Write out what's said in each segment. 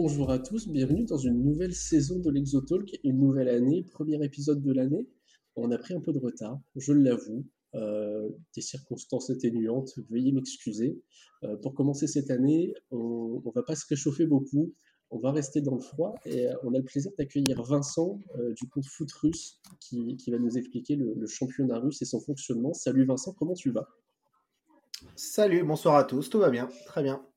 Bonjour à tous, bienvenue dans une nouvelle saison de l'Exotalk, une nouvelle année, premier épisode de l'année. On a pris un peu de retard, je l'avoue, euh, des circonstances atténuantes, veuillez m'excuser. Euh, pour commencer cette année, on ne va pas se réchauffer beaucoup, on va rester dans le froid et euh, on a le plaisir d'accueillir Vincent du compte Foot Russe qui, va nous expliquer le, championnat russe et son fonctionnement. Salut Vincent, comment tu vas? Salut, bonsoir à tous, tout va bien, très bien.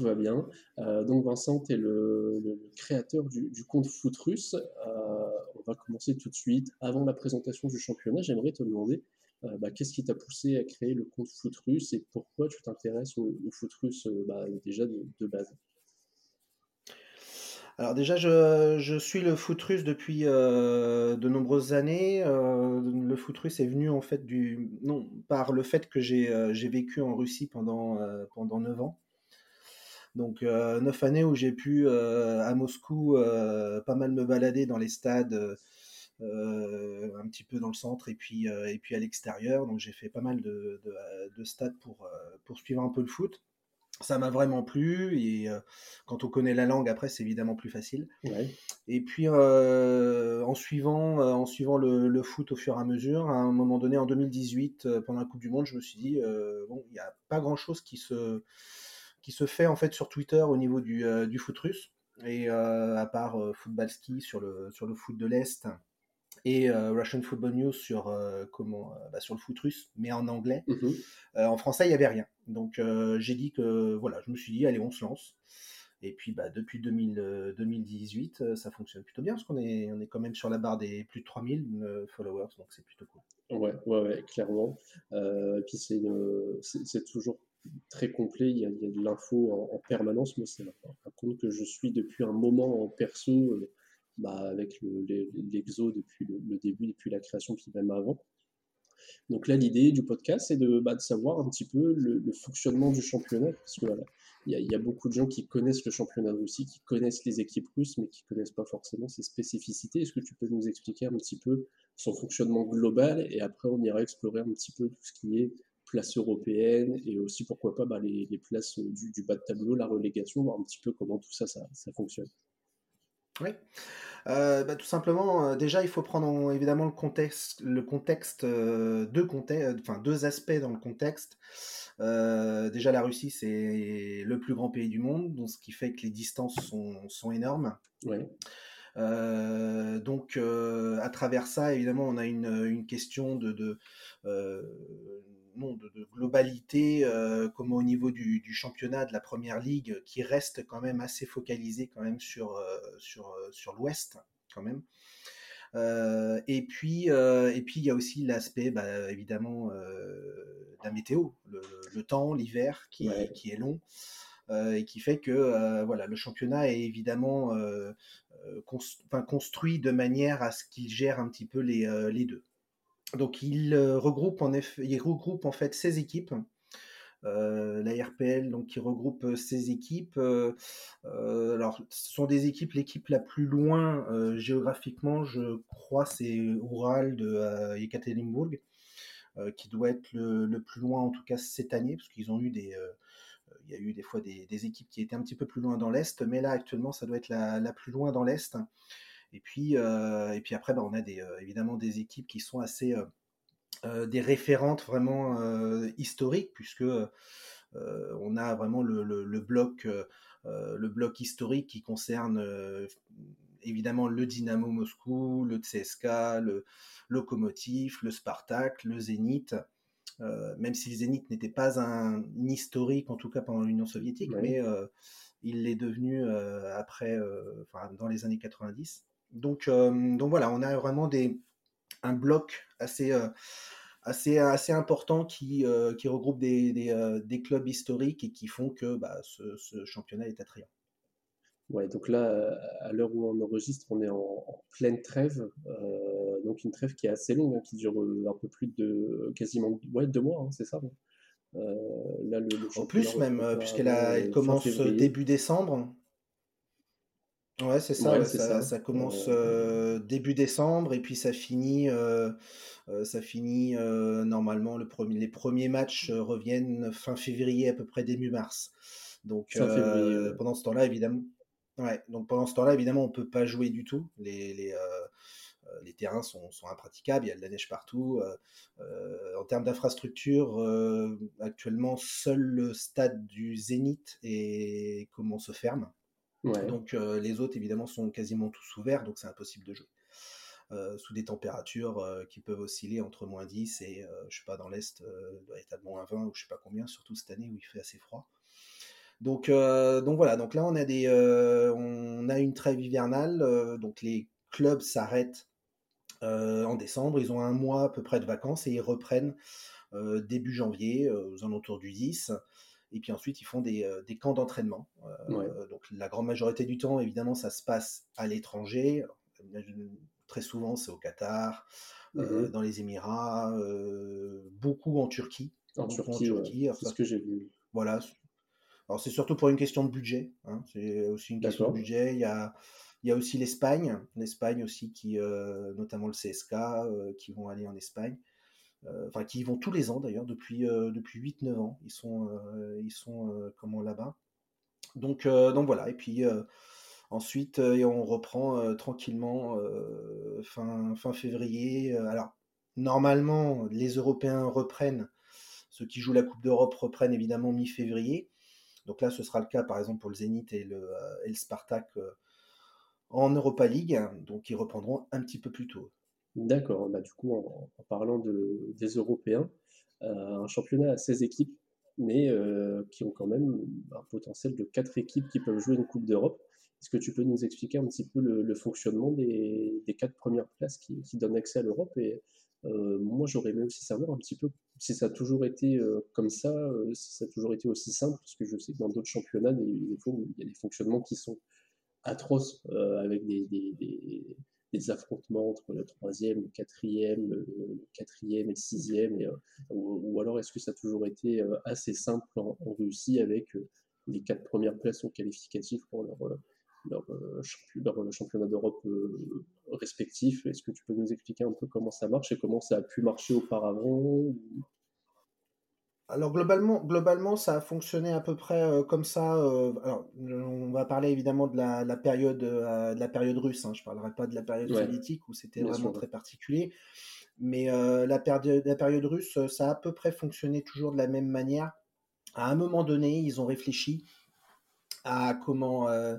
Va bien. donc Vincent, tu es le, créateur du, compte Foot Russe. on va commencer tout de suite. Avant la présentation du championnat, j'aimerais te demander euh, bah, qu'est-ce qui t'a poussé à créer le compte foot russe et pourquoi tu t'intéresses au, foot russe euh, bah, déjà de, base? Alors déjà, je, suis le foot russe depuis euh, de nombreuses années. le foot russe est venu en fait du non par le fait que j'ai vécu en Russie pendant pendant 9 ans. Donc 9 années où j'ai pu à Moscou pas mal me balader dans les stades euh, un petit peu dans le centre et puis, euh, et puis à l'extérieur. Donc j'ai fait pas mal de, de, stades pour, euh, pour suivre un peu le foot. Ça m'a vraiment plu et quand on connaît la langue après c'est évidemment plus facile. Et puis en suivant en suivant le, foot au fur et à mesure à un moment donné en 2018 pendant la Coupe du Monde je me suis dit bon il n'y a pas grand chose qui se qui se fait en fait sur Twitter au niveau du, du foot russe et à part Footballski sur le sur le foot de l'est et euh, Russian Football News sur, euh, comment, euh, bah, sur le foot russe, mais en anglais. Mhm. en français, il n'y avait rien. Donc j'ai dit que, voilà, je me suis dit, allez, on se lance. Et puis bah, depuis 2000, 2018, ça fonctionne plutôt bien parce qu'on est, on est quand même sur la barre des plus de 3000 followers, donc c'est plutôt cool. Ouais, ouais, ouais clairement. et puis c'est, c'est, toujours très complet, il y a, de l'info en, permanence. Moi, c'est un, compte que je suis depuis un moment en perso bah, avec l'exo depuis le, début, depuis la création, puis même avant. Donc là, l'idée du podcast, c'est de, bah, de, savoir un petit peu le, fonctionnement du championnat, parce que voilà, il y, a beaucoup de gens qui connaissent le championnat de Russie, qui connaissent les équipes russes, mais qui connaissent pas forcément ses spécificités. Est-ce que tu peux nous expliquer un petit peu son fonctionnement global, et après on ira explorer un petit peu tout ce qui est place européenne, et aussi pourquoi pas bah, les, places du, bas de tableau, la relégation, voir un petit peu comment tout ça, ça, ça fonctionne. Oui. Euh, bah, tout simplement, euh, déjà, il faut prendre évidemment le contexte, le contexte, euh, deux, enfin, deux aspects dans le contexte. déjà, la Russie, c'est le plus grand pays du monde, donc ce qui fait que les distances sont, énormes. Donc, à travers ça, évidemment, on a une, question de, de, globalité, euh, comme au niveau du, championnat de la première ligue, qui reste quand même assez focalisé quand même sur, euh, sur, euh, sur l'Ouest, quand même. et puis, et puis il y a aussi l'aspect, bah, évidemment, de la météo, le, temps, l'hiver, qui, qui, est long. Et qui fait que voilà, le championnat est évidemment construit de manière à ce qu'il gère un petit peu les, deux. Donc il euh, regroupe en effet, il regroupe en fait 16 équipes. Euh, la RPL donc qui regroupe 16 euh, équipes. alors ce sont des équipes, l'équipe la plus loin géographiquement, je crois, c'est Ural de Yekaterinburg, qui doit être le, plus loin en tout cas cette année, parce qu'ils ont eu des il y a eu des fois des, équipes qui étaient un petit peu plus loin dans l'Est, mais là actuellement ça doit être la, plus loin dans l'Est. Et puis, euh, et puis après, bah, on a euh, évidemment des équipes qui sont assez euh, des référentes vraiment historiques, puisque on a vraiment le, bloc, le bloc historique qui concerne évidemment le Dynamo Moscou, le CSKA, le Lokomotiv, le Spartak, le Zénith. Même si le Zénith n'était pas un, historique, en tout cas pendant l'Union soviétique, mais il l'est devenu après, dans les années 90. Donc, euh, donc voilà, on a vraiment des, un bloc assez, euh, assez, assez important qui, euh, qui regroupe des, des, clubs historiques et qui font que bah, ce, championnat est attrayant. Ouais, donc là, à l'heure où on enregistre, on est en, pleine trêve, donc une trêve qui est assez longue, hein, qui dure un peu plus de quasiment ouais, deux mois, hein, c'est ça. là, le, en plus même, puisqu'elle commence début décembre. Ouais, c'est ça, ça, commence euh, début décembre et puis ça finit, euh, euh, ça finit normalement le premier, les premiers matchs reviennent fin février à peu près début mars. Donc pendant ce temps-là, évidemment, Ouais, donc pendant ce temps-là, évidemment, on ne peut pas jouer du tout. Les, les, euh, les terrains sont, sont, impraticables, il y a de la neige partout. en termes d'infrastructure, actuellement, seul le stade du Zénith et comment se ferme. Donc les autres, évidemment, sont quasiment tous ouverts, donc c'est impossible de jouer. Euh, sous des températures euh, qui peuvent osciller entre moins 10 et, euh, je sais pas, dans l'Est, doit être à moins 20 ou je sais pas combien, surtout cette année où il fait assez froid. Donc, donc voilà, donc là on a, des, on a une trêve hivernale, donc les clubs s'arrêtent en décembre, ils ont un mois à peu près de vacances et ils reprennent début janvier, aux alentours du 10. Et puis ensuite, ils font des, des camps d'entraînement. Donc la grande majorité du temps, évidemment, ça se passe à l'étranger très souvent c'est au Qatar, euh, mmh dans les Émirats, euh, beaucoup en Turquie. En Turquie, c'est ce que j'ai vu. Voilà. Alors c'est surtout pour une question de budget. Hein. C'est aussi une question de budget. Il y a, il y a aussi l'Espagne, l'Espagne aussi qui, euh, notamment le CSK, qui vont aller en Espagne. Enfin, qui y vont tous les ans d'ailleurs depuis depuis 8-9 ans. Ils sont ils sont comment là-bas. Donc donc voilà. Et puis Ensuite, euh, on reprend euh, tranquillement euh, fin, fin février. alors, normalement, les Européens reprennent, ceux qui jouent la Coupe d'Europe reprennent évidemment mi-février. Donc là, ce sera le cas par exemple pour le Zénith et le, Spartak en Europa League. Donc ils reprendront un petit peu plus tôt. D'accord. Bah, du coup, en, parlant des Européens, un championnat à 16 équipes, mais qui ont quand même un potentiel de 4 équipes qui peuvent jouer une Coupe d'Europe. Est-ce que tu peux nous expliquer un petit peu le, fonctionnement des, quatre premières places qui, donnent accès à l'Europe Et euh, moi, j'aurais aimé aussi savoir un petit peu si ça a toujours été euh, comme ça, euh, si ça a toujours été aussi simple, parce que je sais que dans d'autres championnats, il y a des fonctionnements qui sont atroces, avec des, affrontements entre le troisième, le quatrième, le, quatrième et le sixième, ou, alors est-ce que ça a toujours été assez simple en, Russie avec les quatre premières places sont qualificatives pour leur, championnat d'Europe euh, respectif. Est-ce que tu peux nous expliquer un peu comment ça marche et comment ça a pu marcher auparavant alors globalement, globalement, ça a fonctionné à peu près comme ça. alors, on va parler évidemment de la, période, de la période russe. Hein. Je ne parlerai pas de la période soviétique où c'était vraiment très particulier. Mais la, période, la période russe, ça a à peu près fonctionné toujours de la même manière. À un moment donné, ils ont réfléchi à comment euh,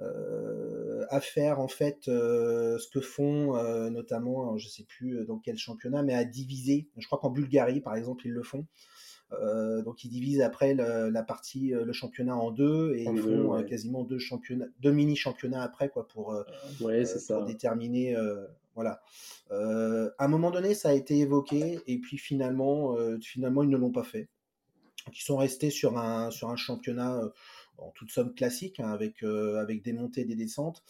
euh, à faire en fait euh, ce que font notamment je sais plus dans quel championnat mais à diviser. Je crois qu'en Bulgarie par exemple ils le font. Donc ils divisent après la partie le championnat en deux et ils font quasiment deux championnats deux mini championnats après quoi pour, ouais, ça. déterminer voilà. À un moment donné ça a été évoqué et puis finalement finalement ils ne l'ont pas fait. Ils sont restés sur un sur un championnat en toute somme classique, hein, avec, euh, avec des montées et des descentes.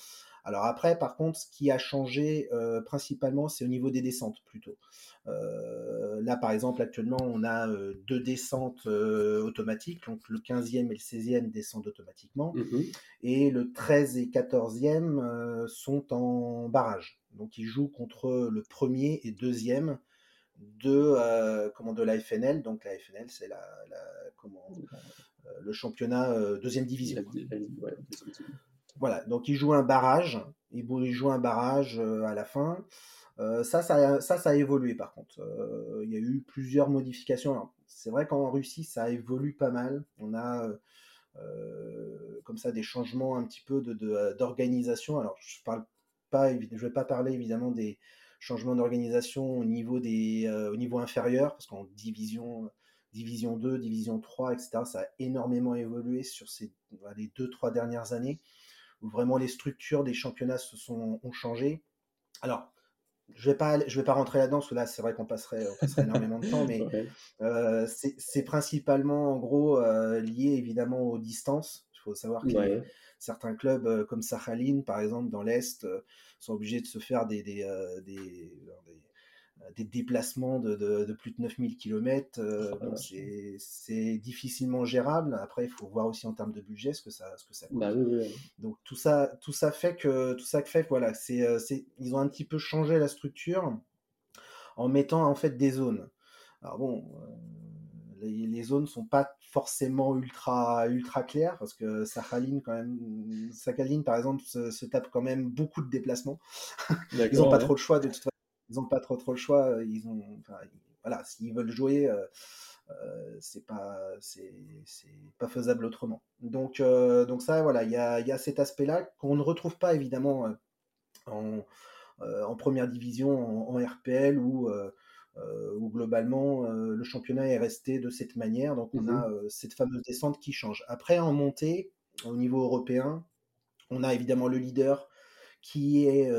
Alors après, par contre, ce qui a changé euh, principalement, c'est au niveau des descentes plutôt. Euh, là, par exemple, actuellement, on a deux descentes automatiques, donc le 15e et le 16e descendent automatiquement, mmh et le 13 et 14e sont en barrage. Donc ils jouent contre le premier et deuxième de, comment, de la FNL. Donc la FNL, c'est la, la, comment, euh, le championnat euh, deuxième division. Voilà, donc il joue un barrage, il joue un barrage euh, à la fin. ça, ça, ça, a évolué par contre. il y a eu plusieurs modifications. C'est vrai qu'en Russie, ça évolue pas mal. On a comme ça des changements un petit peu d'organisation. De, Alors, je parle pas, je vais pas parler évidemment des changements d'organisation au niveau des, au niveau inférieur, parce qu'en division Division 2, Division 3, etc. Ça a énormément évolué sur ces les deux, trois dernières années, où vraiment les structures des championnats se sont, ont changé. Alors, je ne vais, pas, je vais pas rentrer là-dedans, parce que là, c'est vrai qu'on passerait, énormément de temps, mais euh, c'est principalement, en gros, euh, lié évidemment aux distances. Il faut savoir que certains clubs, euh, comme Sakhalin, par exemple, dans l'Est, sont obligés de se faire des, des, des des déplacements de, plus de 9000 km, euh, ah, c'est difficilement gérable. Après, il faut voir aussi en termes de budget ce que ça, ce que ça coûte. Bah Donc tout ça, tout ça fait que tout ça fait voilà, euh, c'est, ils ont un petit peu changé la structure en mettant en fait des zones. Alors bon, les, zones sont pas forcément ultra ultra claires parce que Sakhalin quand même, par exemple se, tape quand même beaucoup de déplacements. ils n'ont pas trop le choix de toute façon. Ils n'ont pas trop trop le choix. Ils ont, voilà, s'ils veulent jouer. Euh, c'est pas c'est pas faisable autrement. Donc donc ça voilà, il y a, y a, cet aspect-là qu'on ne retrouve pas évidemment en, en première division en, en RPL ou euh, où globalement euh, le championnat est resté de cette manière. Donc on a mhm. euh, cette fameuse descente qui change. Après, en montée, au niveau européen, on a évidemment le leader qui est,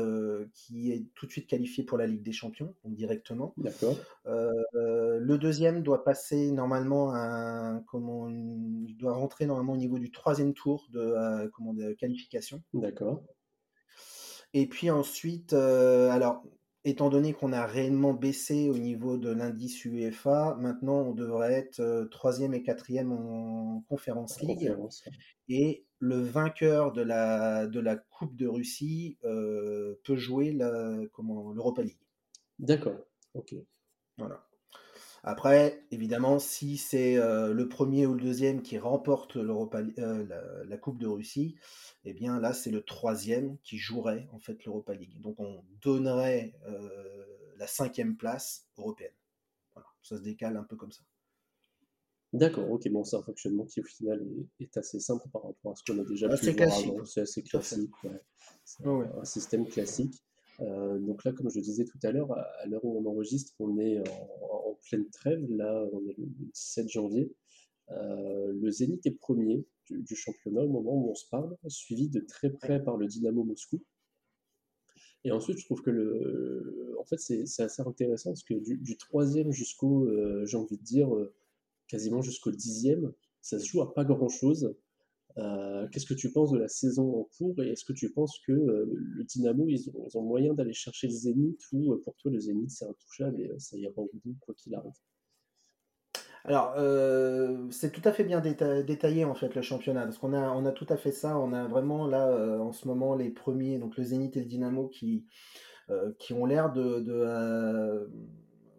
qui est tout de suite qualifié pour la Ligue des Champions, directement. D'accord. le deuxième doit passer normalement un, comment, il doit rentrer normalement au niveau du troisième tour de, comment, de qualification. D'accord. Et puis ensuite, alors étant donné qu'on a réellement baissé au niveau de l'indice UEFA, maintenant on devrait être euh, troisième et quatrième en Conférence League. Et le vainqueur de la, de la Coupe de Russie euh, peut jouer l'Europa League. D'accord, ok. Voilà. Après, évidemment, si c'est euh, le premier ou le deuxième qui remporte euh, la, Coupe de Russie, eh bien là, c'est le troisième qui jouerait en fait l'Europa League. Donc on donnerait euh, la cinquième place européenne. Voilà, ça se décale un peu comme ça. D'accord, ok, bon, c'est un fonctionnement qui au final est, assez simple par rapport à ce qu'on a déjà pu voir avant. C'est assez classique, c'est un système classique. Euh, donc là, comme je le disais tout à l'heure, à, l'heure où on enregistre, on est en, pleine trêve. Là, on est le, 17 janvier. Euh, le Zénith est premier du, championnat au moment où on se parle, suivi de très près par le Dynamo Moscou. Et ensuite, je trouve que en fait, c'est, assez intéressant parce que du, troisième jusqu'au, euh, j'ai envie de dire, quasiment jusqu'au dixième, ça se joue à pas grand chose. Euh, qu'est-ce que tu penses de la saison en cours et est-ce que tu penses que euh, le Dynamo, ils ont, moyen d'aller chercher le Zénith ou euh, pour toi le Zénith c'est intouchable et ça ira au bout quoi qu'il arrive? Alors, c'est tout à fait bien détaillé en fait le championnat, parce qu'on a, on a tout à fait ça. On a vraiment là en ce moment les premiers, donc le Zénith et le Dynamo qui, qui ont l'air de,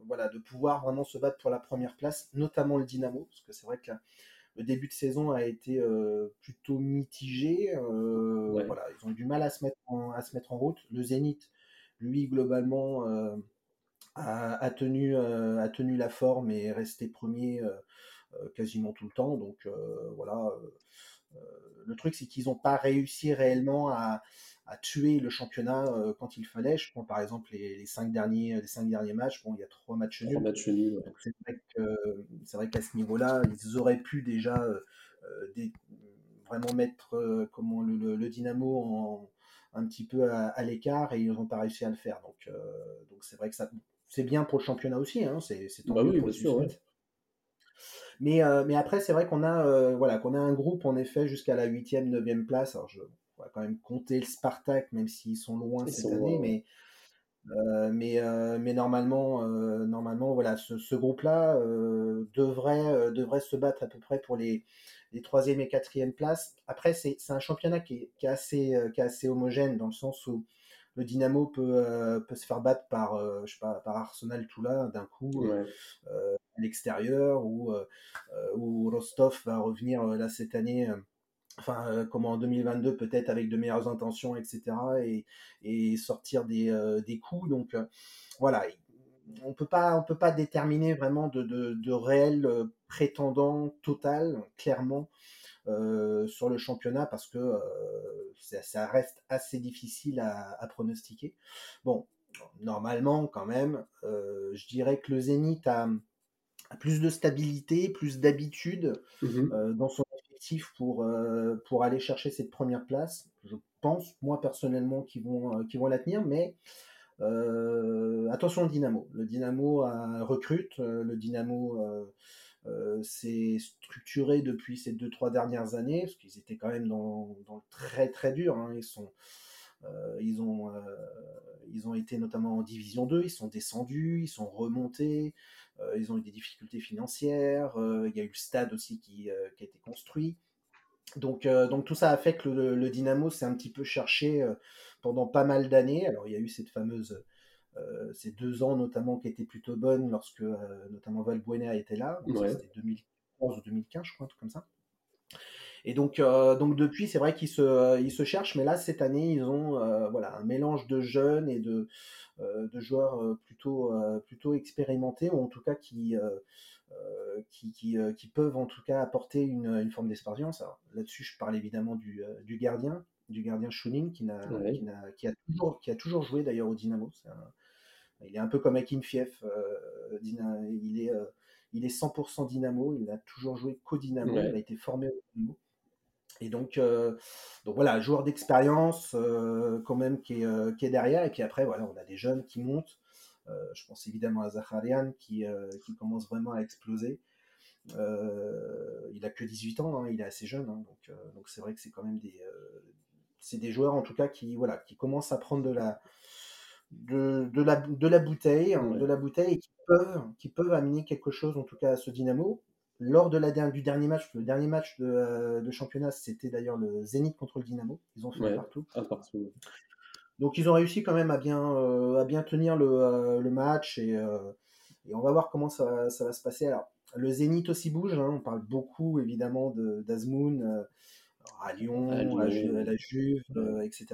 voilà, de pouvoir vraiment se battre pour la première place, notamment le Dynamo, parce que c'est vrai que le début de saison a été euh, plutôt mitigé. Euh, voilà, ils ont eu du mal à se mettre en, à se mettre en route. Le Zénith, lui, globalement, euh, a, tenu, a tenu la forme et est resté premier quasiment tout le temps. Donc voilà. le truc, c'est qu'ils n'ont pas réussi réellement à, à tuer le championnat euh, quand il fallait. Je prends par exemple les, cinq, derniers, les cinq derniers matchs. Bon, il y a trois matchs nuls. c'est vrai qu'à ce niveau-là, ils auraient pu déjà euh, euh, vraiment mettre comment, le, Dynamo en, un petit peu à, l'écart et ils n'ont pas réussi à le faire. Donc, donc c'est vrai que ça, c'est bien pour le championnat aussi. Hein, c'est, bah oui, bien sûr. Mais, mais après, c'est vrai qu'on a, voilà, qu'on a un groupe en effet jusqu'à la 8e, 9e place. Alors, je, on va quand même compter le Spartak, même s'ils sont loin cette année, mais, euh, mais, euh, mais normalement, euh, normalement voilà, ce, groupe-là devrait, devrait se battre à peu près pour les, les troisième et quatrième places. Après, c'est un championnat qui est, assez, qui est assez homogène dans le sens où le Dynamo peut, peut se faire battre par, je sais pas, par Arsenal tout là d'un coup à l'extérieur ou, ou Rostov va revenir là cette année enfin euh, comme en 2022 peut-être avec de meilleures intentions etc et, et sortir des, euh, des coups. Donc euh, voilà on peut pas on peut pas déterminer vraiment de, de, de réels prétendants total clairement sur le championnat parce que ça, reste assez difficile à, à, pronostiquer. Bon normalement quand même je dirais que le Zénith a, plus de stabilité plus d'habitude mmh dans son pour, euh, pour aller chercher cette première place. Je pense, moi personnellement, qu'ils vont, euh, vont la tenir, mais euh, attention au Dynamo. Le Dynamo recrute, le Dynamo s'est structuré depuis ces deux, trois dernières années, parce qu'ils étaient quand même dans, dans le très très dur. Hein. Ils sont. ils, ont, ils ont été notamment en division 2, ils sont descendus, ils sont remontés, ils ont eu des difficultés financières, euh, il y a eu le stade aussi qui, euh, qui a été construit. Donc, donc, tout ça a fait que le, Dynamo s'est un petit peu cherché pendant pas mal d'années. Alors il y a eu cette fameuse ces deux ans notamment qui étaient plutôt bonnes lorsque notamment Valbuena était là. C'était 2011 ou 2015, je crois, un truc comme ça. Et donc, donc depuis, c'est vrai qu'ils se, ils se cherchent, mais là, cette année, ils ont voilà, un mélange de jeunes et de, de joueurs plutôt, plutôt expérimentés, ou en tout cas qui, qui, qui, qui, peuvent en tout cas apporter une, une forme d'expérience. Là-dessus, je parle évidemment du, du gardien, du gardien Shunin, qui, n'a, qui, n'a, qui, a, toujours, qui a toujours joué d'ailleurs au Dynamo. il est un peu comme Akin Fief. il est il est 100% Dynamo, il n'a toujours joué qu'au Dynamo, il a été formé au Dynamo. Et donc, euh, donc voilà, joueur d'expérience euh, quand même qui est, euh, qui est, derrière. Et puis après, voilà, on a des jeunes qui montent. je pense évidemment à Zacharian qui, qui commence vraiment à exploser. il a que 18 ans, hein, il est assez jeune. Hein, donc donc c'est vrai que c'est quand même des, c'est des joueurs en tout cas qui, voilà, qui commencent à prendre de la, de, de la, de la bouteille, hein, de la bouteille et qui peuvent, qui peuvent amener quelque chose en tout cas à ce Dynamo lors de la, du dernier match, le dernier match de, euh, championnat, c'était d'ailleurs le Zénith contre le Dynamo. Ils ont fait partout. Donc ils ont réussi quand même à bien, euh, à bien tenir le, euh, match et, on va voir comment ça, va se passer. Alors, le Zénith aussi bouge, hein. on parle beaucoup évidemment d'Azmoun à Lyon, à, la Juve, etc.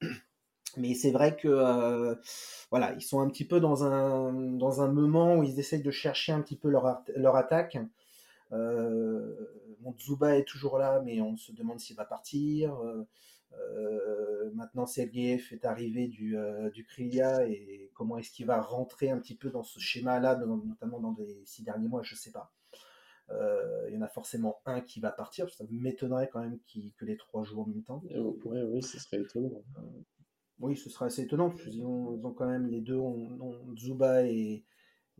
Mais c'est vrai que voilà, ils sont un petit peu dans un, dans un moment où ils essayent de chercher un petit peu leur, leur attaque. Euh, Zuba est toujours là, mais on se demande s'il va partir. Euh, euh, maintenant, Sergeyev est arrivé du, du Krilia et comment est-ce qu'il va rentrer un petit peu dans ce schéma-là, notamment dans les six derniers mois, je ne sais pas. Il y en a forcément un qui va partir. Ça m'étonnerait quand même que les trois jouent en même temps. Oui, oui, ce serait étonnant. oui, ce serait assez étonnant. Ils ont, ils ont quand même les deux, Zuba et,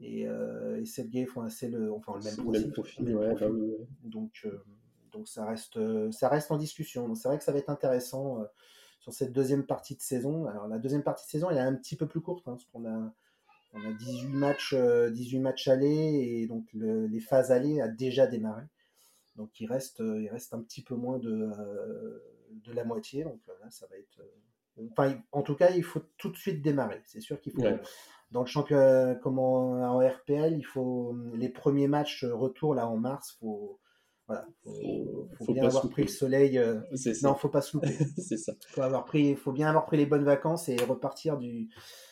et, euh, et Sergei font assez le, enfin, le même profil. Bah donc, euh, donc ça, reste, ça reste en discussion. Donc c'est vrai que ça va être intéressant euh, sur cette deuxième partie de saison. Alors la deuxième partie de saison, elle est un petit peu plus courte, hein, parce qu'on a, on a 18 matchs, 18 matchs allés, et donc les phases allées a déjà démarré. Donc il reste, il reste un petit peu moins de, de la moitié. Donc là, ça va être. Enfin, en tout cas, il faut tout de suite démarrer. C'est sûr qu'il faut dans le championnat comme en, RPL, il faut les premiers matchs retour là en mars, faut voilà, faut, bien avoir pris le soleil. Euh, non, faut pas se louper. c'est ça. Faut avoir pris, faut bien avoir pris les bonnes vacances et repartir du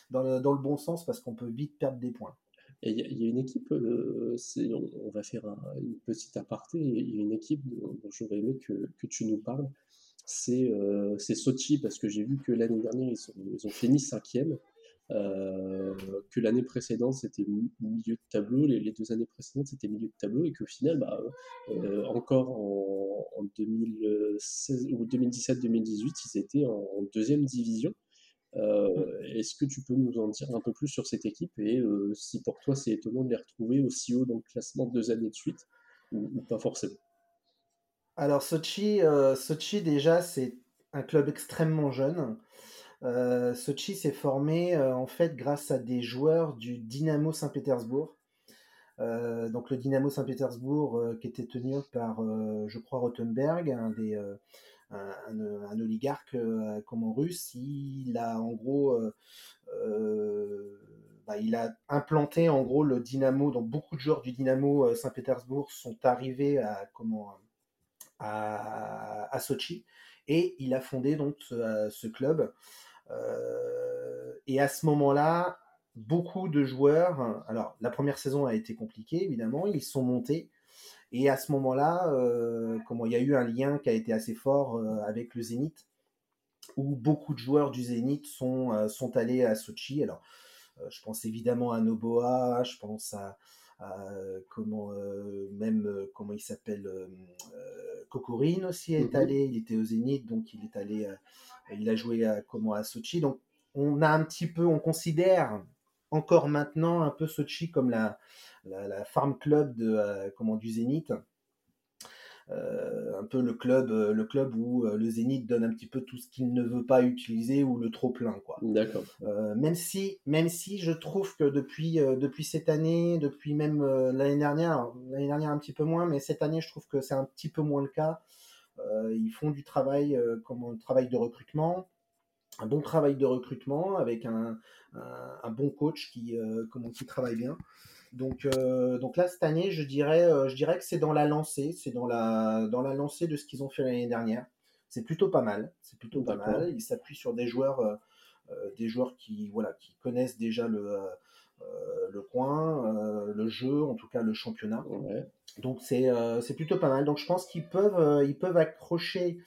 dans le, dans le bon sens parce qu'on peut vite perdre des points. Et il y, a une équipe, euh, on, va faire une petite aparté. Il y a une équipe dont, j'aurais aimé que, que, tu nous parles. C'est euh, Sochi parce que j'ai vu que l'année dernière ils, ils, ont fini cinquième. Euh, que l'année précédente c'était milieu de tableau, les, deux années précédentes c'était milieu de tableau, et qu'au final, bah, euh, encore en, 2016 ou 2017-2018, ils étaient en, deuxième division. Euh, est-ce que tu peux nous en dire un peu plus sur cette équipe et si pour toi c'est étonnant de les retrouver aussi haut dans le classement deux années de suite ou, pas forcément? Alors Sochi, Sochi déjà c'est un club extrêmement jeune. Euh, Sochi s'est formé euh, en fait grâce à des joueurs du Dynamo Saint-Pétersbourg. Euh, donc le Dynamo Saint-Pétersbourg qui était tenu par, je crois, Rottenberg, un, oligarque comme russe. Il a en gros, bah, il a implanté en gros le Dynamo. Donc beaucoup de joueurs du Dynamo Saint-Pétersbourg sont arrivés à, Sochi et il a fondé donc ce club. Euh, et à ce moment-là, beaucoup de joueurs, alors la première saison a été compliquée évidemment, ils sont montés. Et à ce moment-là, euh, il y a eu un lien qui a été assez fort euh, avec le Zénith, où beaucoup de joueurs du Zénith sont, sont allés à Sochi. Alors, je pense évidemment à Noboa, je pense à, comment même comment il s'appelle Kokorin aussi est mm-hmm. allé, il était au Zénith, donc il est allé il a joué à, comment, à Sochi. Donc, on a un petit peu, on considère encore maintenant un peu Sochi comme la, la, farm club de, euh, comment, du Zénith. Euh, un peu le club, euh, le club où le Zénith donne un petit peu tout ce qu'il ne veut pas utiliser ou le trop plein, quoi. D'accord. même si, même si je trouve que depuis, depuis cette année, depuis même l'année dernière, l'année dernière un petit peu moins, mais cette année, je trouve que c'est un petit peu moins le cas. Euh, ils font du travail, euh, comme un travail de recrutement. un bon travail de recrutement avec un, bon coach qui, comment, qui travaille bien. Donc, donc là, cette année, je dirais, je dirais que c'est dans la lancée, c'est dans la, dans la lancée de ce qu'ils ont fait l'année dernière. C'est plutôt pas mal. C'est plutôt pas mal. Ils s'appuient sur des joueurs, des joueurs qui, voilà, qui connaissent déjà le, le coin, le jeu, en tout cas le championnat. Donc c'est plutôt pas mal. Donc je pense qu'ils peuvent, ils peuvent accrocher,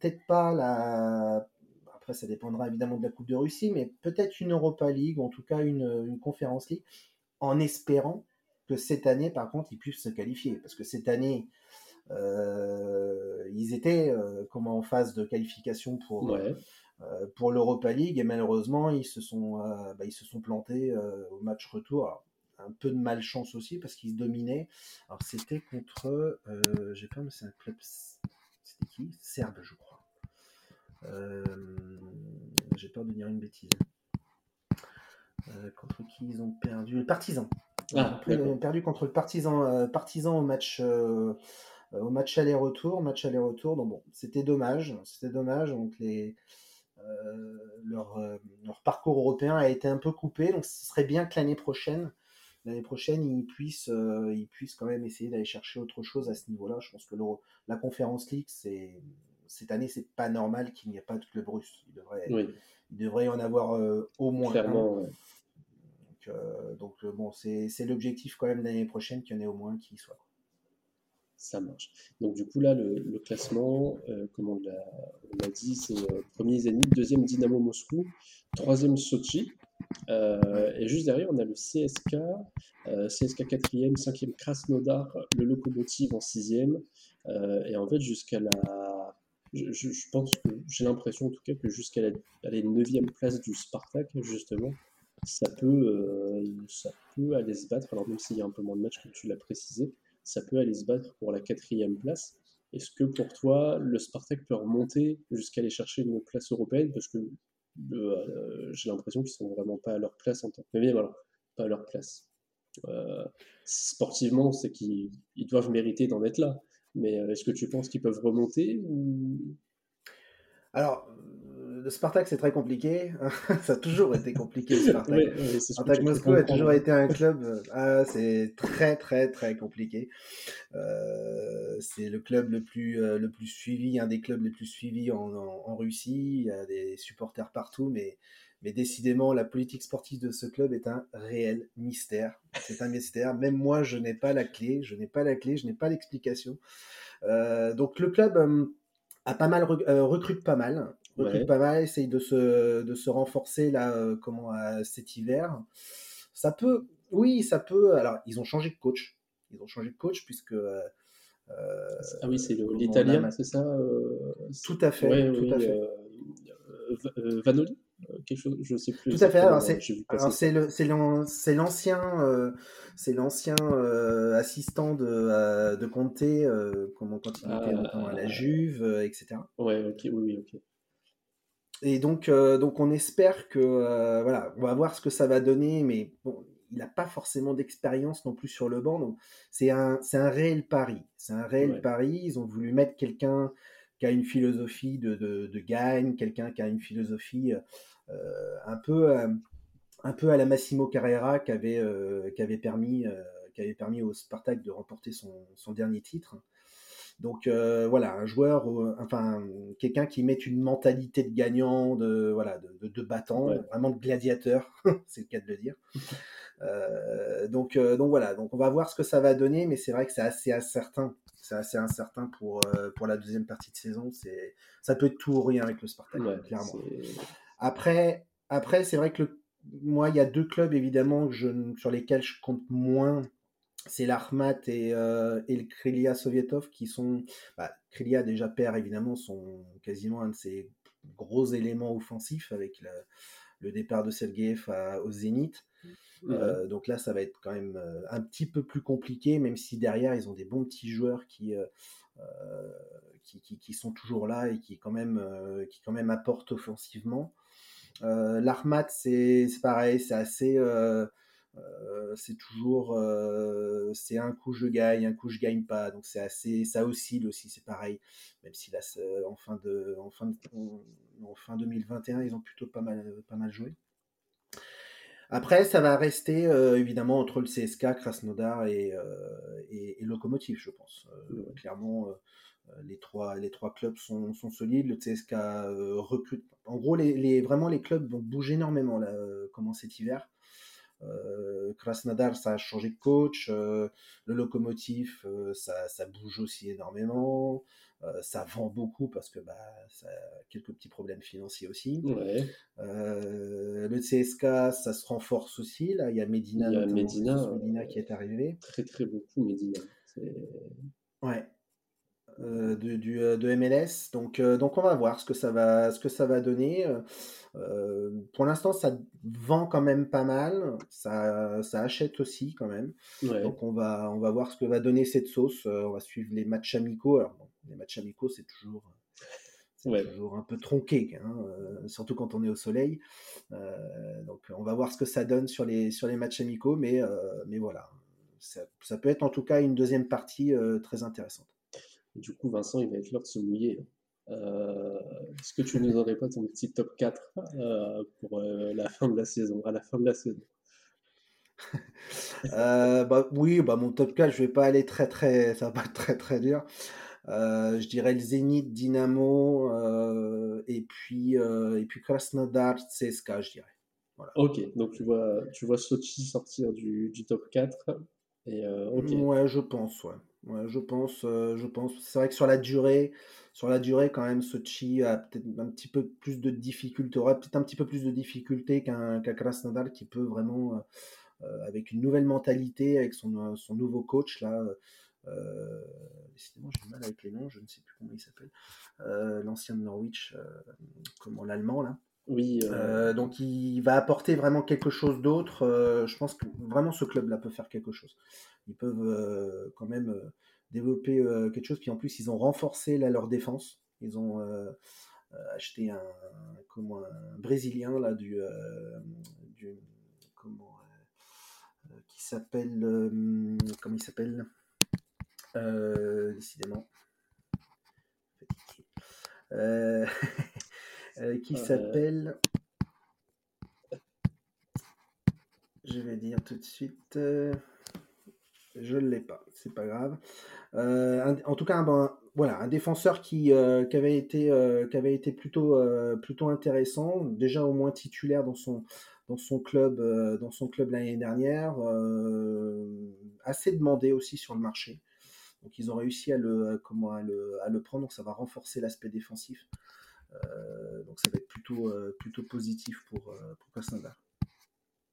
peut-être pas la, après ça dépendra évidemment de la Coupe de Russie, mais peut-être une Europa League, ou en tout cas une, une Conférence League, en espérant que cette année, par contre, ils puissent se qualifier. Parce que cette année, euh, ils étaient euh, comment en phase de qualification pour, euh, pour l'Europa League et malheureusement, ils se sont, bah, ils se sont plantés au match retour. un peu de malchance aussi parce qu'ils dominaient. Alors, c'était contre. J'ai pas, mais c'est un club. C'était qui? Serbe, je crois. J'ai peur de dire une bêtise. Euh, contre qui ils ont perdu Le Partisan. Ah, ils ont perdu contre le Partisan, euh, partisan au match, euh, au match aller-retour. Match aller-retour. Donc bon, c'était dommage. C'était dommage. Donc les, leur, leur, parcours européen a été un peu coupé. Donc ce serait bien que l'année prochaine, l'année prochaine, ils puissent, ils puissent quand même essayer d'aller chercher autre chose à ce niveau-là. Je pense que la Conférence League, c'est cette année, c'est pas normal qu'il n'y ait pas de club russe. Il devrait, il devrait y en avoir au moins un. Euh, donc, euh, bon, c'est l'objectif quand même l'année prochaine qu'il y en ait au moins qui soit. Ça marche. Donc du coup là, le, classement, euh, comme on l'a dit, c'est premier Zenit, deuxième Dynamo Moscou, troisième Sochi, et juste derrière on a le CSK, CSK quatrième, cinquième Krasnodar, le Lokomotiv en sixième, et en fait jusqu'à la, je, pense que j'ai l'impression en tout cas que jusqu'à la, la neuvième place du Spartak justement, ça peut, euh, ça peut aller se battre, alors même s'il y a un peu moins de matchs, comme tu l'as précisé, ça peut aller se battre pour la quatrième place. Est-ce que pour toi, le Spartak peut remonter jusqu'à aller chercher une place européenne? Parce que euh, j'ai l'impression qu'ils sont vraiment pas à leur place en tant que neuvième, alors pas à leur place. Euh, sportivement, c'est qu'ils doivent mériter d'en être là. Mais est-ce que tu penses qu'ils peuvent remonter ou... Alors, le Spartak, c'est très compliqué. ça a toujours été compliqué, le Spartak. Spartak Moscou a toujours été un club. Euh, ah, c'est très, très, très compliqué. Euh, c'est le club le plus, euh, le plus suivi, un des clubs les plus suivis en, en, Russie. Il y a des supporters partout, mais, mais décidément, la politique sportive de ce club est un réel mystère. C'est un mystère. Même moi, je n'ai pas la clé. Je n'ai pas la clé. Je n'ai pas l'explication. donc, le club a pas mal recrute pas mal recrute pas mal, essaye de se, de se renforcer là, euh, comment, cet hiver. Ça peut, oui, ça peut. Alors, ils ont changé de coach. Ils ont changé de coach puisque. Euh, ah oui, c'est l'italien, c'est ça Tout à fait. tout à fait. Vanoli? Quelque chose, je sais plus. Tout à fait. C'est l'ancien, c'est l'ancien assistant de, de Conte, comment quand il était ah, à la Juve, etc. Ouais, ok, oui, oui, ok. Et donc, euh, donc on espère que, euh, voilà, on va voir ce que ça va donner, mais bon, il n'a pas forcément d'expérience non plus sur le banc, donc c'est un, c'est un réel pari. C'est un réel pari. Ils ont voulu mettre quelqu'un qui a une philosophie de, de, de gagne, quelqu'un qui a une philosophie euh, un peu, un peu à la Massimo Carrera qui avait, qui avait permis, qui avait permis au Spartak de remporter son, son dernier titre. Donc euh, voilà, un joueur, euh, enfin quelqu'un qui met une mentalité de gagnant, de voilà, de, battant, vraiment de gladiateur, c'est le cas de le dire. Euh, donc donc voilà, donc on va voir ce que ça va donner, mais c'est vrai que c'est assez incertain. C'est assez incertain pour pour la deuxième partie de saison. C'est ça peut être tout ou rien avec le Spartak, clairement. Après après c'est vrai que moi il y a deux clubs évidemment sur lesquels je compte moins c'est l'Armat et, euh, et, le Krylia Sovietov qui sont. Bah, Krylia déjà perd évidemment son quasiment un de ses gros éléments offensifs avec le départ de Sergeyev au Zénith. Euh, donc là, ça va être quand même euh, un petit peu plus compliqué, même si derrière ils ont des bons petits joueurs qui, qui, qui, qui, sont toujours là et qui quand même, qui quand même apportent offensivement. L'Armat, c'est pareil, c'est assez euh, c'est toujours euh, c'est un coup je gagne, un coup je gagne pas. Donc c'est assez ça oscille aussi, c'est pareil. Même si là en fin de en fin de en fin 2021, ils ont plutôt pas mal, pas mal joué. Après, ça va rester évidemment entre le CSK, Krasnodar et, et, Lokomotiv, je pense. Clairement, les, trois, les trois clubs sont, sont solides. Le CSK recrute. En gros, les, les, vraiment, les clubs vont bouger énormément là, comment cet hiver. Euh, Krasnodar, ça a changé de coach. le locomotif, ça, ça, bouge aussi énormément. ça vend beaucoup parce que bah, ça a quelques petits problèmes financiers aussi. le CSK, ça se renforce aussi. Là, il y a Medina, il y a Medina, Medina qui est arrivé. Très très beaucoup Medina. Ouais. Euh, de, du, euh, de MLS. Donc, euh, donc on va voir ce que ça va, ce que ça va donner. pour l'instant, ça vend quand même pas mal. Ça, ça achète aussi quand même. Donc on va, on va voir ce que va donner cette sauce. on va suivre les matchs amicaux. Alors, les matchs amicaux, c'est toujours, toujours un peu tronqué, hein, surtout quand on est au soleil. donc on va voir ce que ça donne sur les, sur les matchs amicaux. Mais, mais voilà, ça, ça, peut être en tout cas une deuxième partie très intéressante du coup, Vincent, il va être l'heure de se mouiller. Euh, est-ce que tu nous aurais pas ton petit top 4 euh, pour euh, la fin de la saison, à la fin de la saison? Bah, Oui, bah, mon top 4, je vais pas aller très très, ça va pas être très très dur. je dirais le Zénith, Dynamo et puis et puis Krasnodar, CSK, je dirais. Voilà. Ok, donc tu vois, tu vois Sochi sortir du, du top 4 et Ouais, je pense, ouais je pense, euh, je pense. C'est vrai que sur la durée, sur la durée, quand même, Sochi a peut-être un petit peu plus de difficultés, aurait peut-être un petit peu plus de difficultés qu'un qu Krasnodar qui peut vraiment, euh, euh, avec une nouvelle mentalité, avec son, son nouveau coach là. décidément, j'ai mal avec les noms, je ne sais plus comment il s'appelle. L'ancien de Norwich, comment l'allemand là. Oui. donc il va apporter vraiment quelque chose d'autre. je pense que vraiment ce club-là peut faire quelque chose ils peuvent euh, quand même euh, développer euh, quelque chose. Puis en plus, ils ont renforcé leur défense. Ils ont acheté un, Brésilien là, du, du comment, qui s'appelle. comment il s'appelle Décidément. qui s'appelle. Je vais dire tout de suite. Je ne l'ai pas, c'est pas grave. Euh, en tout cas, un, voilà, un défenseur qui, euh, qui, avait été, euh, qui avait été plutôt, plutôt intéressant, déjà au moins titulaire dans son, dans son club, dans son club l'année dernière, assez demandé aussi sur le marché. Donc ils ont réussi à le, comment, à le, à le prendre, donc ça va renforcer l'aspect défensif. Donc ça va être plutôt, plutôt positif pour, pour Krasnodar.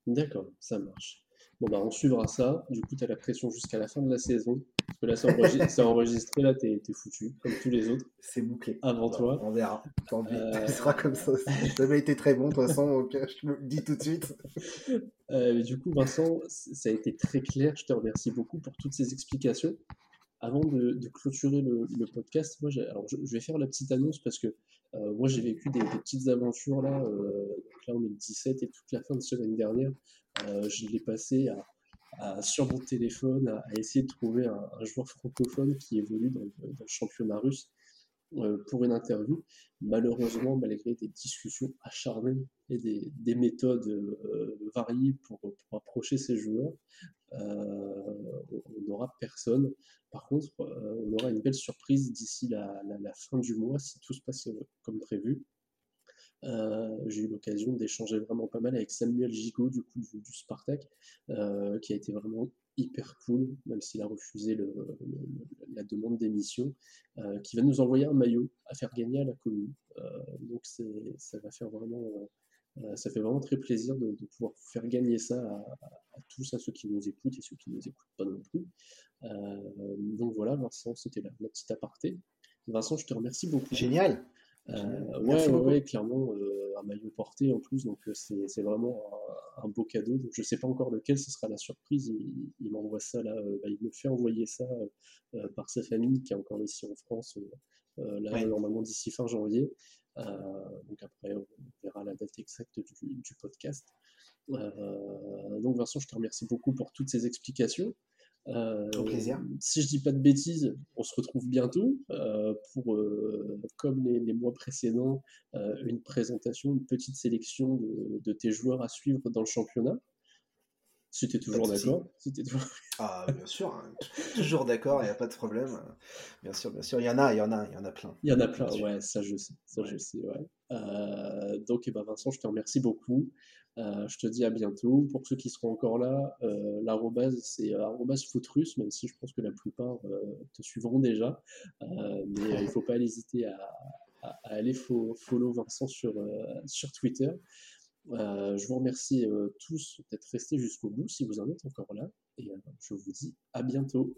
D'accord, ça marche. Bon, bah, on suivra ça. Du coup, tu as la pression jusqu'à la fin de la saison. Parce que là, c'est enregistré, là, t'es es foutu, comme tous les autres. C'est bouclé. Avant toi. On verra. Tant pis. Euh... sera comme ça. Ça avait été très bon, de toute façon, donc je me le dis tout de suite. Euh, du coup, Vincent, ça a été très clair. Je te remercie beaucoup pour toutes ces explications. Avant de, clôturer le, podcast, moi, alors, je, vais faire la petite annonce parce que euh, moi, j'ai vécu des, petites aventures là. Euh, là, on est le 17 et toute la fin de semaine dernière, euh, je l'ai passé sur mon téléphone à, essayer de trouver un, joueur francophone qui évolue dans, le championnat russe pour une interview. Malheureusement, malgré des discussions acharnées et des, méthodes variées pour, approcher ces joueurs, on n'aura personne. Par contre, on aura une belle surprise d'ici la, fin du mois si tout se passe comme prévu. Euh, j'ai eu l'occasion d'échanger vraiment pas mal avec Samuel Gigot du coup Spartak, euh, qui a été vraiment hyper cool, même s'il a refusé la demande d'émission, euh, qui va nous envoyer un maillot à faire gagner à la commune. donc ça va faire vraiment, ça fait vraiment très plaisir de, pouvoir faire gagner ça à, tous, à ceux qui nous écoutent et ceux qui ne nous écoutent pas non plus. donc voilà, Vincent, c'était la, la petite aparté. Vincent, je te remercie beaucoup. Génial. Euh, ouais, ouais, clairement, euh, un maillot porté en plus, donc euh, c'est vraiment un, beau cadeau. Donc je sais pas encore lequel, ce sera la surprise. Il, m'envoie ça là, bah, il me fait envoyer ça par sa famille qui est encore ici en France, là normalement d'ici fin janvier. Donc après, on verra la date exacte du, du podcast. donc Vincent, je te remercie beaucoup pour toutes ces explications. Au plaisir. Si je dis pas de bêtises, on se retrouve bientôt pour, comme les, mois précédents, une présentation, une petite sélection de, de, tes joueurs à suivre dans le championnat. Si tu es toujours d'accord. Ah, bien sûr, hein. toujours d'accord, il n'y a pas de problème. Bien sûr, bien sûr. Il y en a, il y en a, il y en a plein. Il y en a plein, ouais, ça je sais. Ça, je sais ouais. Euh, donc, eh ben, Vincent, je te remercie beaucoup. Euh, je te dis à bientôt. Pour ceux qui seront encore là, euh, l'arrobase, c'est arrobase footrus, même si je pense que la plupart te suivront déjà. mais il ne faut pas hésiter à, à, aller follow Vincent sur, sur Twitter. Euh, je vous remercie euh, tous d'être restés jusqu'au bout si vous en êtes encore là. Et euh, je vous dis à bientôt.